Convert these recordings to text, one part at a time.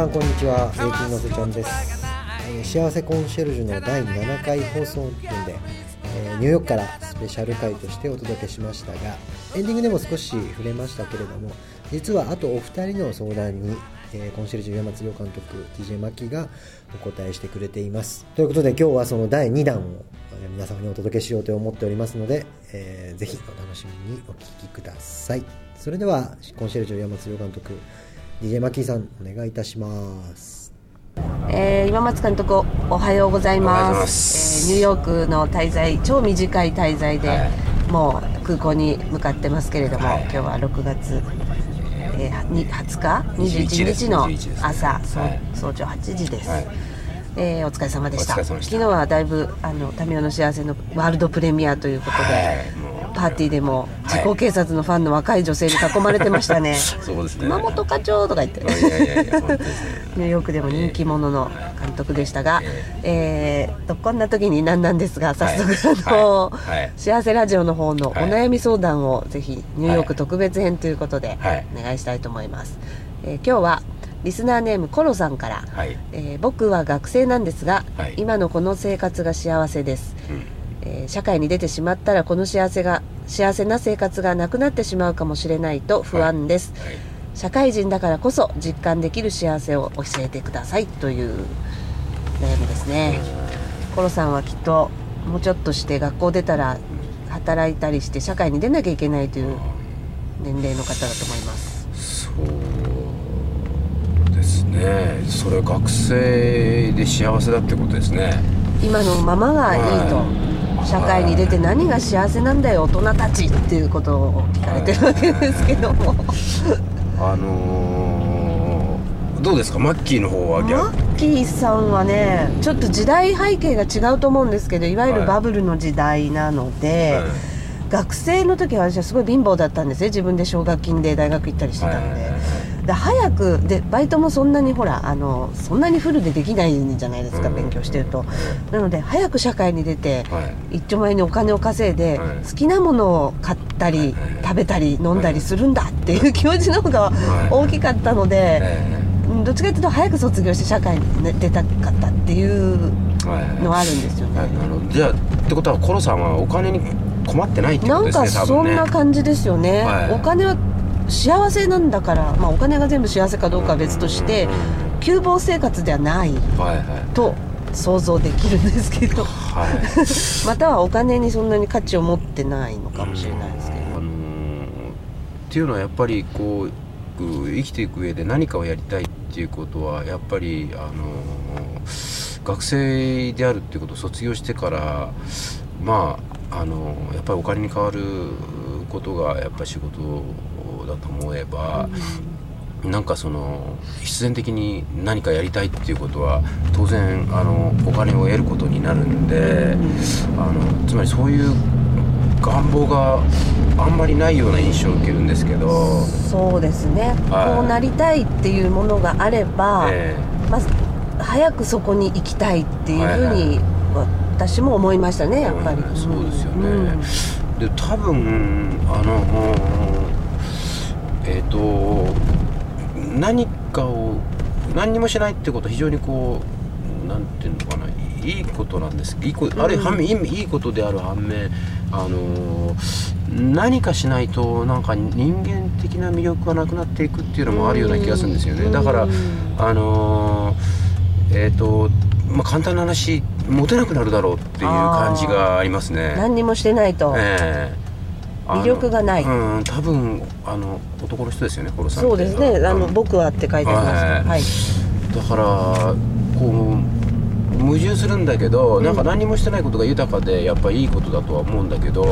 さんこんにちはゆうきのせちゃんです、え幸せコンシェルジュの第7回放送分で、えーニューヨークからスペシャル回としてお届けしましたがエンディングでも少し触れましたけれども実はあとお二人の相談に、えーコンシェルジュ岩松洋監督 DJ マキがお答えしてくれています。ということで今日はその第2弾を皆様にお届けしようと思っておりますので、えーぜひお楽しみにお聞きください。それではコンシェルジュ岩松監督 DJ マキーさんお願いいたします。えー今松監督おはようございおはようございまます。すえーニューヨークの滞在超短い滞在で、はい。もう空港に向かってますけれども、はい。今日は6月、えーに20日？21 21です。日の21です朝、そうはい。早朝8時です、はい。えーお疲れ様でした。昨日はだいぶあのタミオの幸せのワールドプレミアということで、はい。もうパーティーでもはい。自己警察のファンの若い女性に囲まれてましたね。そうですね。熊本課長とか言って。ニューヨークでも人気者の監督でしたが、えーとこんな時になんなんですが早速、あの、幸せラジオの方のおはい。悩み相談をぜひニューヨーク特別編ということではい。お願いしたいと思います、えー今日はリスナーネームコロさんから、はい。えー僕は学生なんですが、はい。今のこの生活が幸せです、うんえー社会に出てしまったらこの幸せが幸せな生活がなくなってしまうかもしれないと不安です、はい。社会人だからこそ実感できる幸せを教えてくださいという悩みですね、コロさんはきっともうちょっとして学校出たら働いたりして社会に出なきゃいけないという年齢の方だと思います。そうですね。それは学生で幸せだってことですね。今のままがいいと、はい社会に出て何が幸せなんだよ大人たちっていうことを聞かれてるわけですけども、あのーどうですか？マッキーの方はマ逆ッキーさんはねちょっと時代背景が違うと思うんですけどいわゆるはい。バブルの時代なので、学生の時は私はすごい貧乏だったんですね自分で奨学金で大学行ったりしてたんで,、はいで早くでバイトもそんなにほらあのそんなにフルでできないじゃないですか、うん。勉強してると。なので早く社会に出て、はい。一丁前にお金を稼いで、はい。好きなものを買ったり、はい食べたり飲んだりするんだっていう気持ちの方がはい。大きかったので、どっちかというと早く卒業して社会に、ね、出たかったっていうのはあるんですよね。じゃあってことはコロさんはお金に困ってないってこなんとですねかそん多分ね。な感じですよね、はい。お金は幸せなんだから、まあ、お金が全部幸せかどうかは別として窮乏生活ではないと想像できるんですけど。はい。またはお金にそんなに価値を持ってないのかもしれないですけど。あのーっていうのはやっぱりこうう生きていく上で何かをやりたいっていうことはやっぱりあのー学生であるっていうことを卒業してからまああのーやっぱりお金に変わることがやっぱり仕事だと思えば、なんかその必然的に何かやりたいっていうことは当然あのお金を得ることになるんで、あのつまりそういう願望があんまりないような印象を受けるんですけど、そうですね、はい。こうなりたいっていうものがあれば、えまず早くそこに行きたいっていうふうはいに私も思いましたねやっぱり、うんそうですよね。うん。えで多分あのえっ、と何かを何にもしないってことは非常にこうなんていうのかないいことなんです。いいこある反面いいいいことである反面あの何かしないとなんか人間的な魅力がなくなっていくっていうのもあるような気がするんですよね。だからうん。あのえっ、とまあ簡単な話モテなくなるだろうっていう感じがありますね。何にもしてないと、ええ。あの魅力がない。うん多分あの男の人ですよねコロさそうですね。あのうん僕はって書いてありましたはい。はい。だからこう矛盾するんだけど、なんか何もしてないことが豊かでやっぱりいいことだとは思うんだけど、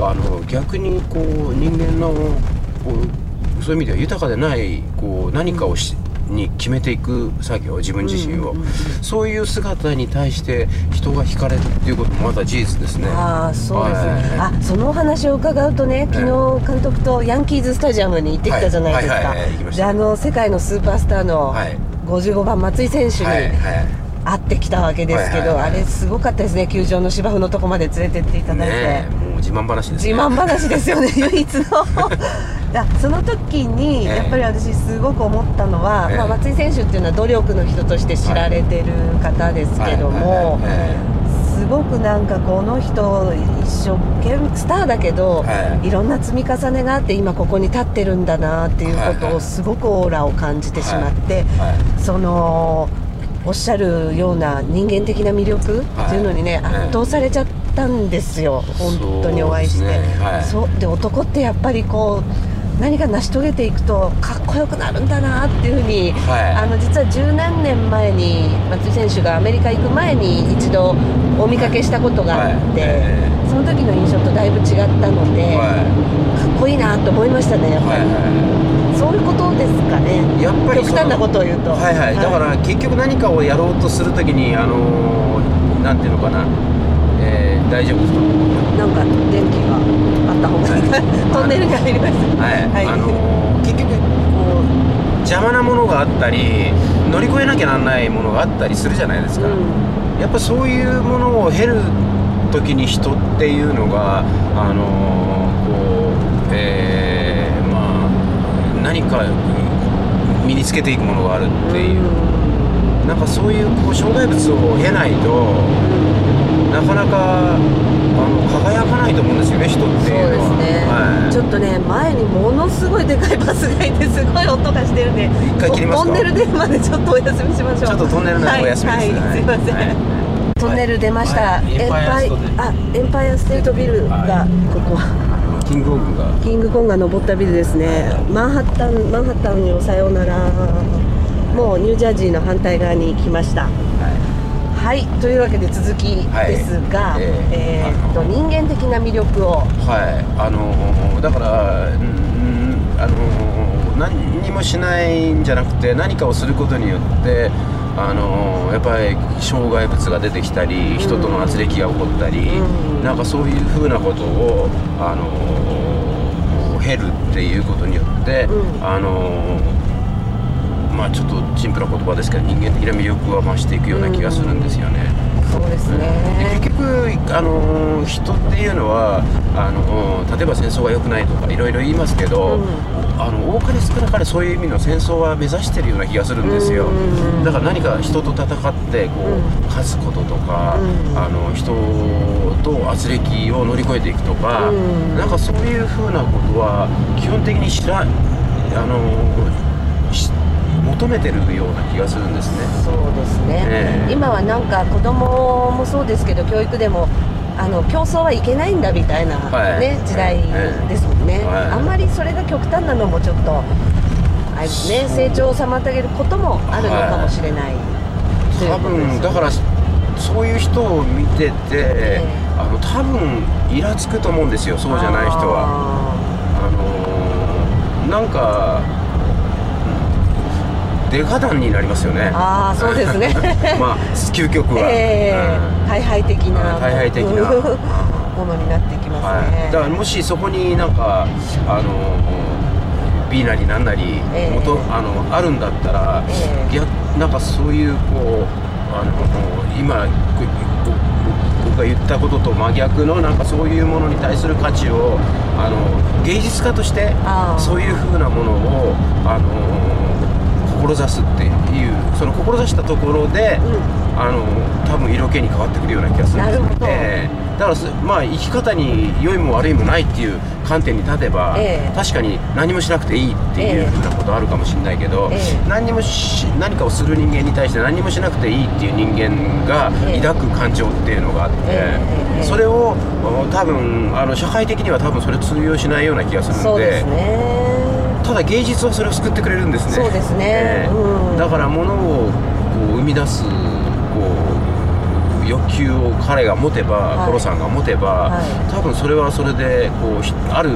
あの逆にこう人間のこうそういう意味では豊かでないこう何かをし、に決めていく作業自分自身を、うんうんうんそういう姿に対して人が惹かれるっていうこともまた事実ですね。ああそうですね、はあそのお話を伺うとね昨日監督とヤンキーズスタジアムに行ってきたじゃないですか、であの世界のスーパースターのはい。55番松井選手に会ってきたわけですけど、はいはいはいあれすごかったですね。球場の芝生のとこまで連れてっていただいて、ね自慢話ですね。自慢話ですよね 唯一の。あその時にええ。やっぱり私すごく思ったのは、ええ。まあ、松井選手っていうのは努力の人として知られてる方ですけども、はいはいはいすごくなんかこの人一生懸命スターだけど、はい。いろんな積み重ねがあって今ここに立ってるんだなっていうことはいはい。をすごくオーラを感じてしまって、はいそのおっしゃるような人間的な魅力っていうのにね、はい。圧倒されちゃったんですよ、本当にお会いして。そうですね。はい。で男ってやっぱりこう何か成し遂げていくとかっこよくなるんだなっていうふうに、はい。あの実は十何年前に松井選手がアメリカ行く前に一度お見かけしたことがあって、はい。えその時の印象とだいぶ違ったので、はかっこいいなと思いましたねやっいはいぱり、はそういうことですかね。いやっぱり極端なことを言うと。はいはい、だから結局何かをやろうとするときにあのーなんていうのかな、えー大丈夫ですか？なんか電気があった方がいい。か、トンネルに入りましたはい、はい。あのー結局こう邪魔なものがあったり乗り越えなきゃなんないものがあったりするじゃないですか、やっぱそういうものを経る時に人っていうのがあのーこうえーまあ何か身につけていくものがあるっていう、なんかそういうこう障害物を経ないとなかなかあの輝かないと思うんですよね人ってそういうのは。ですね、はい。ちょっとね前にものすごいでかいバスがいてすごい音がしてるんで一回切りますか？トンネル出るまでちょっとお休みしましょう。ちょっとトンネルのお休みですはい、はい、すいません、はい。トンネル出ました、はい。エンパイアステートあエンパイアステートビルが、はここ。キングコングが。キングコングが登ったビルですね。マンハッタンマンハッタンにおさようなら。もうニュージャージーの反対側に来ましたはいというわけで続きですが、はいええーっと人間的な魅力を。はいあのーだからうんあのー何にもしないんじゃなくて何かをすることによってあのーやっぱり障害物が出てきたり人との圧力が起こったり、うん。なんかそういうふうなことをあのー経るっていうことによって、うん。あのーまあちょっとシンプルな言葉ですけど人間的な魅力は増していくような気がするんですよね。そうですでね結局、あのー人っていうのはあのー例えば戦争が良くないとかいろいろ言いますけど、うん。あの多かれ少なかれそういう意味の戦争は目指してるような気がするんですよ、うん。だから何か人と戦ってこう、うん。勝つこととか、うん。あの人と圧力を乗り越えていくとか、うん。なんかそういうふうなことは基本的に知らあの求めてるような気がするんですね。そうですね、ええ。今はなんか子供もそうですけど教育でもあの競争はいけないんだみたいな、はい。ね時代ええですもんね、はい。あんまりそれが極端なのもちょっとあれね成長を妨げることもあるのかもしれない、という多ことです分だからそういう人を見てて、えあの多分イラつくと思うんですよそうじゃない人は。あのーなんかデカ弾になりますよね。あーそうですね。まあ究極は、ええ。うん。大敗的な。あ大敗的な。ものになってきますね、はい、だからもしそこになんかあの B なりなんなりええ。元、あのあるんだったら、ええ。逆なんかそういうこうあの今僕が言ったことと真逆のなんかそういうものに対する価値をあの芸術家としてあー。そういうふうなものをあの志すっていうその志したところで、うん。あの多分色気に変わってくるような気がするんですよ。ええ。だからすまあ生き方に良いも悪いもないっていう観点に立てば、ええ。確かに何もしなくていいっていうええ。ふうなことあるかもしれないけど、ええ。何にもし何かをする人間に対して何もしなくていいっていう人間がええ。抱く感情っていうのがあって、ええ。それをお多分あの社会的には多分それ通用しないような気がするんで。そうですねただ芸術はそれを救ってくれるんですね。そうですね。ええ。うん。だから物をこう生み出すこう欲求を彼が持てば、はい。コロさんが持てば、はい。多分それはそれでこうひある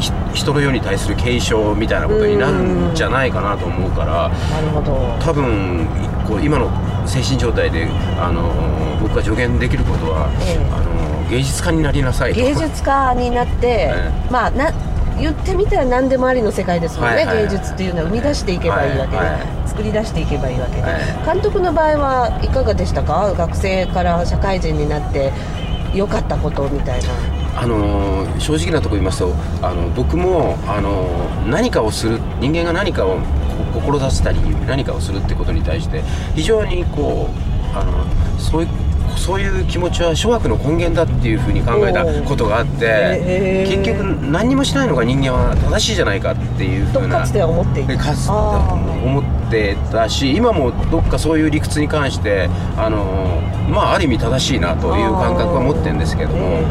ひ人の世に対する継承みたいなことになるんじゃないかなと思うからなるほど。多分こう今の精神状態であの僕が助言できることは、ええ。あの芸術家になりなさいと。芸術家になって、え。まあな言ってみたら何でもありの世界ですもんね、はいはい。はい芸術っていうのは。生み出していけばいいわけで、はいは作り出していけばいいわけで、はい。監督の場合はいかがでしたか？学生から社会人になって良かったことみたいな。あのー正直なところ言いますとあの僕も、あのー何かをする人間が何かをこ志したり何かをするってことに対して非常にこうあのそういうそういう気持ちは諸悪の根源だっていうふうに考えたことがあってへー。結局何にもしないのが人間は正しいじゃないかっていうふうな。とかつては思っていた。でかつあ思ってたし今もどっかそういう理屈に関してあのまあある意味正しいなという感覚は持ってるんですけども、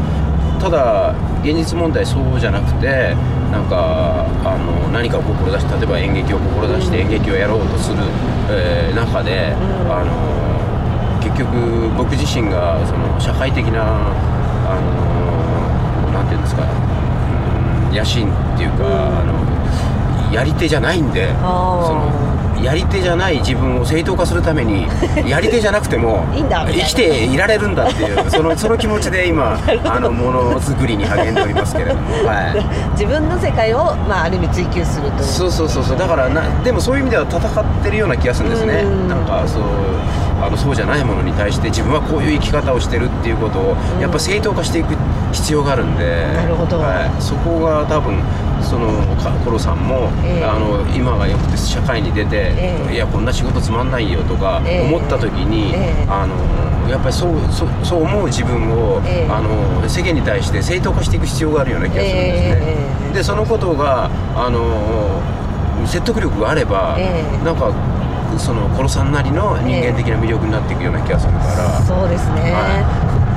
ただ現実問題そうじゃなくてなんかあの何かを志して例えば演劇を志して演劇をやろうとする、えー中で、うん。あの結局僕自身がその社会的なあのなんて言うんですか、野心っていうか、あのやり手じゃないんでそのやり手じゃない自分を正当化するために やり手じゃなくても生きていられるんだっていうそのその気持ちで今あのものづくりに励んでおりますけれども、はい、自分の世界を、まあ、ある意味追求するという。そうそうそうそう。だからなでもそういう意味では戦ってるような気がするんですね。うん。なんかそうあのそうじゃないものに対して自分はこういう生き方をしてるっていうことをうんやっぱ正当化していく必要があるんでなるほど。はい、そこが多分そのかコロさんも、ええ。あの今がよくて社会に出て、ええ。いやこんな仕事つまんないよとかええ。思った時に、ええ。あのやっぱりそうそうそう思う自分を、ええ。あの世間に対して正当化していく必要があるような気がするんですね。ええ。でそのことがあの説得力があれば、ええ。なんかそのコロさんなりの人間的な魅力になっていくような気がするから、そうですね、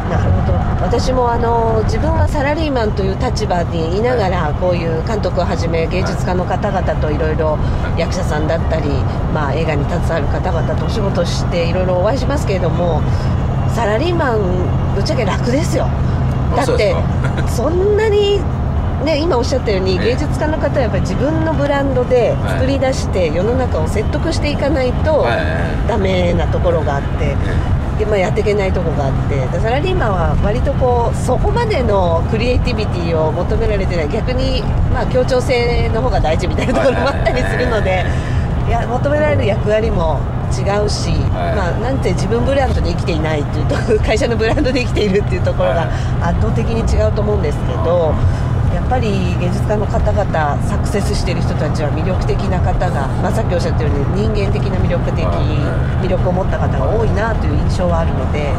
なるほど。私もあの自分はサラリーマンという立場にいながら、こういう監督をはじめ芸術家の方々といろい。ろ役者さんだったり、まあ、映画に携わる方々とお仕事していろいろお会いしますけれどもサラリーマンぶっちゃけ楽ですよ。だってそんなにね、今おっしゃったようにええ。芸術家の方はやっぱり自分のブランドで作り出して世の中を説得していかないとはい。ダメなところがあって、でまあ、やっていけないところがあってでサラリーマンは割とこうそこまでのクリエイティビティを求められてない。逆に、まあ、協調性の方が大事みたいなところもあったりするのでい。や求められる役割も違うし、はい。まあ、なんて自分ブランドで生きていないっていうと会社のブランドで生きているっていうところがはい。圧倒的に違うと思うんですけど。やっぱり芸術家の方々サクセスしている人たちは魅力的な方が、まあ、さっきおっしゃったように人間的な魅力的はい。魅力を持った方が多いなという印象はあるので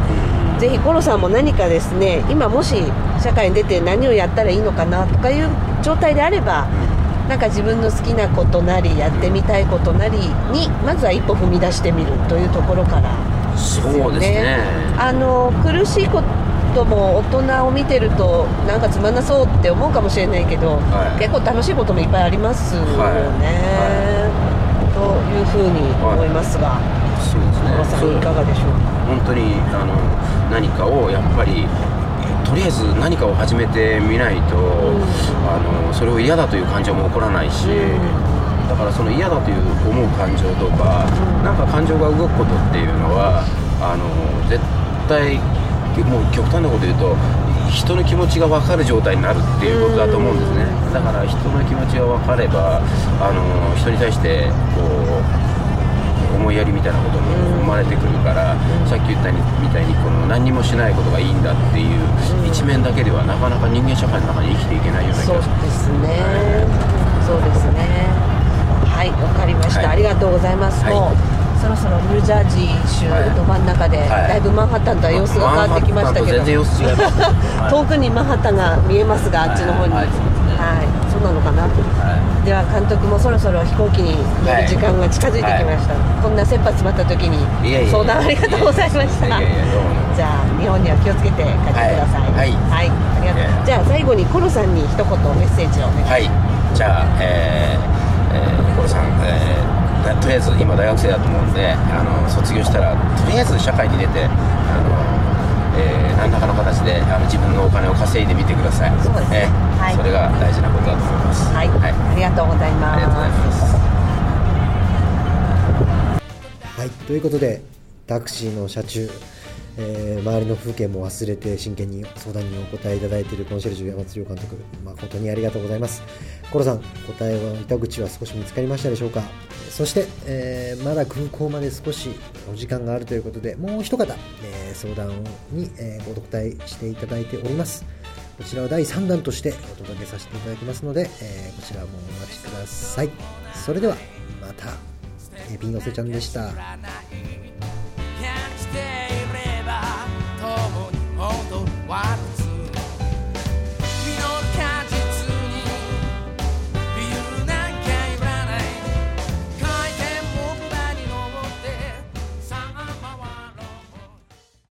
ぜひコロさんも何かですね今もし社会に出て何をやったらいいのかなとかいう状態であればなんか自分の好きなことなりやってみたいことなりにまずは一歩踏み出してみるというところからそうですね。あの苦しいことも大人を見てるとなんかつまんなそうって思うかもしれないけど、はい。結構楽しいこともいっぱいありますよね、はというふうに思いますが、そうですね。小野さそうんいかがでしょうか？本当にあの何かをやっぱりとりあえず何かを始めてみないと、あのそれを嫌だという感情も起こらないし、だからその嫌だという思う感情とか、なんか感情が動くことっていうのはあの絶対もう極端なこと言うと人の気持ちが分かる状態になるっていうことだと思うんですね、だから人の気持ちが分かればあの人に対してこう思いやりみたいなことも生まれてくるから、さっき言ったみたいにこの何にもしないことがいいんだっていう一面だけではなかなか人間社会の中に生きていけないような気がす。るですね、そうですね。はいわかりました、はい。ありがとうございます、はいそろそろニュージャージー州はいど真ん中で、はい。だいぶマンハッタンとは様子が変わってきましたけど、遠くにマンハッタンが見えますが、あっちの方に、ははい。いそうなのかな。はい。では監督もそろそろ飛行機に乗る時間が近づいてきました。こんな切羽詰まった時に相談ありがとうございました。じゃあ日本には気をつけて帰ってください。はい。はい、ありがとう。ええじゃあ最後にコロさんに一言メッセージをお願いします。はい、じゃあ、えーえー、コロさん、えーだとりあえず今大学生だと思うんであの卒業したらとりあえず社会に出てあの、えー何らかの形であの自分のお金を稼いでみてください。そうですね。えーはい。それが大事なことだと思います。はい、はい、ありがとうございます。ありがとうございます。はい、ということでタクシーの車中、えー周りの風景も忘れて真剣に相談にお答えいただいているコンシェルジュ山津亮監督、まあ、本当にありがとうございます。コロさん答えは糸口は少し見つかりましたでしょうか？そして、えーまだ空港まで少しお時間があるということでもう一方、えー相談に、えご答えしていただいております。こちらは第3弾としてお届けさせていただきますので、えこちらもお待ちください。それではまたえーピンのせちゃんでした。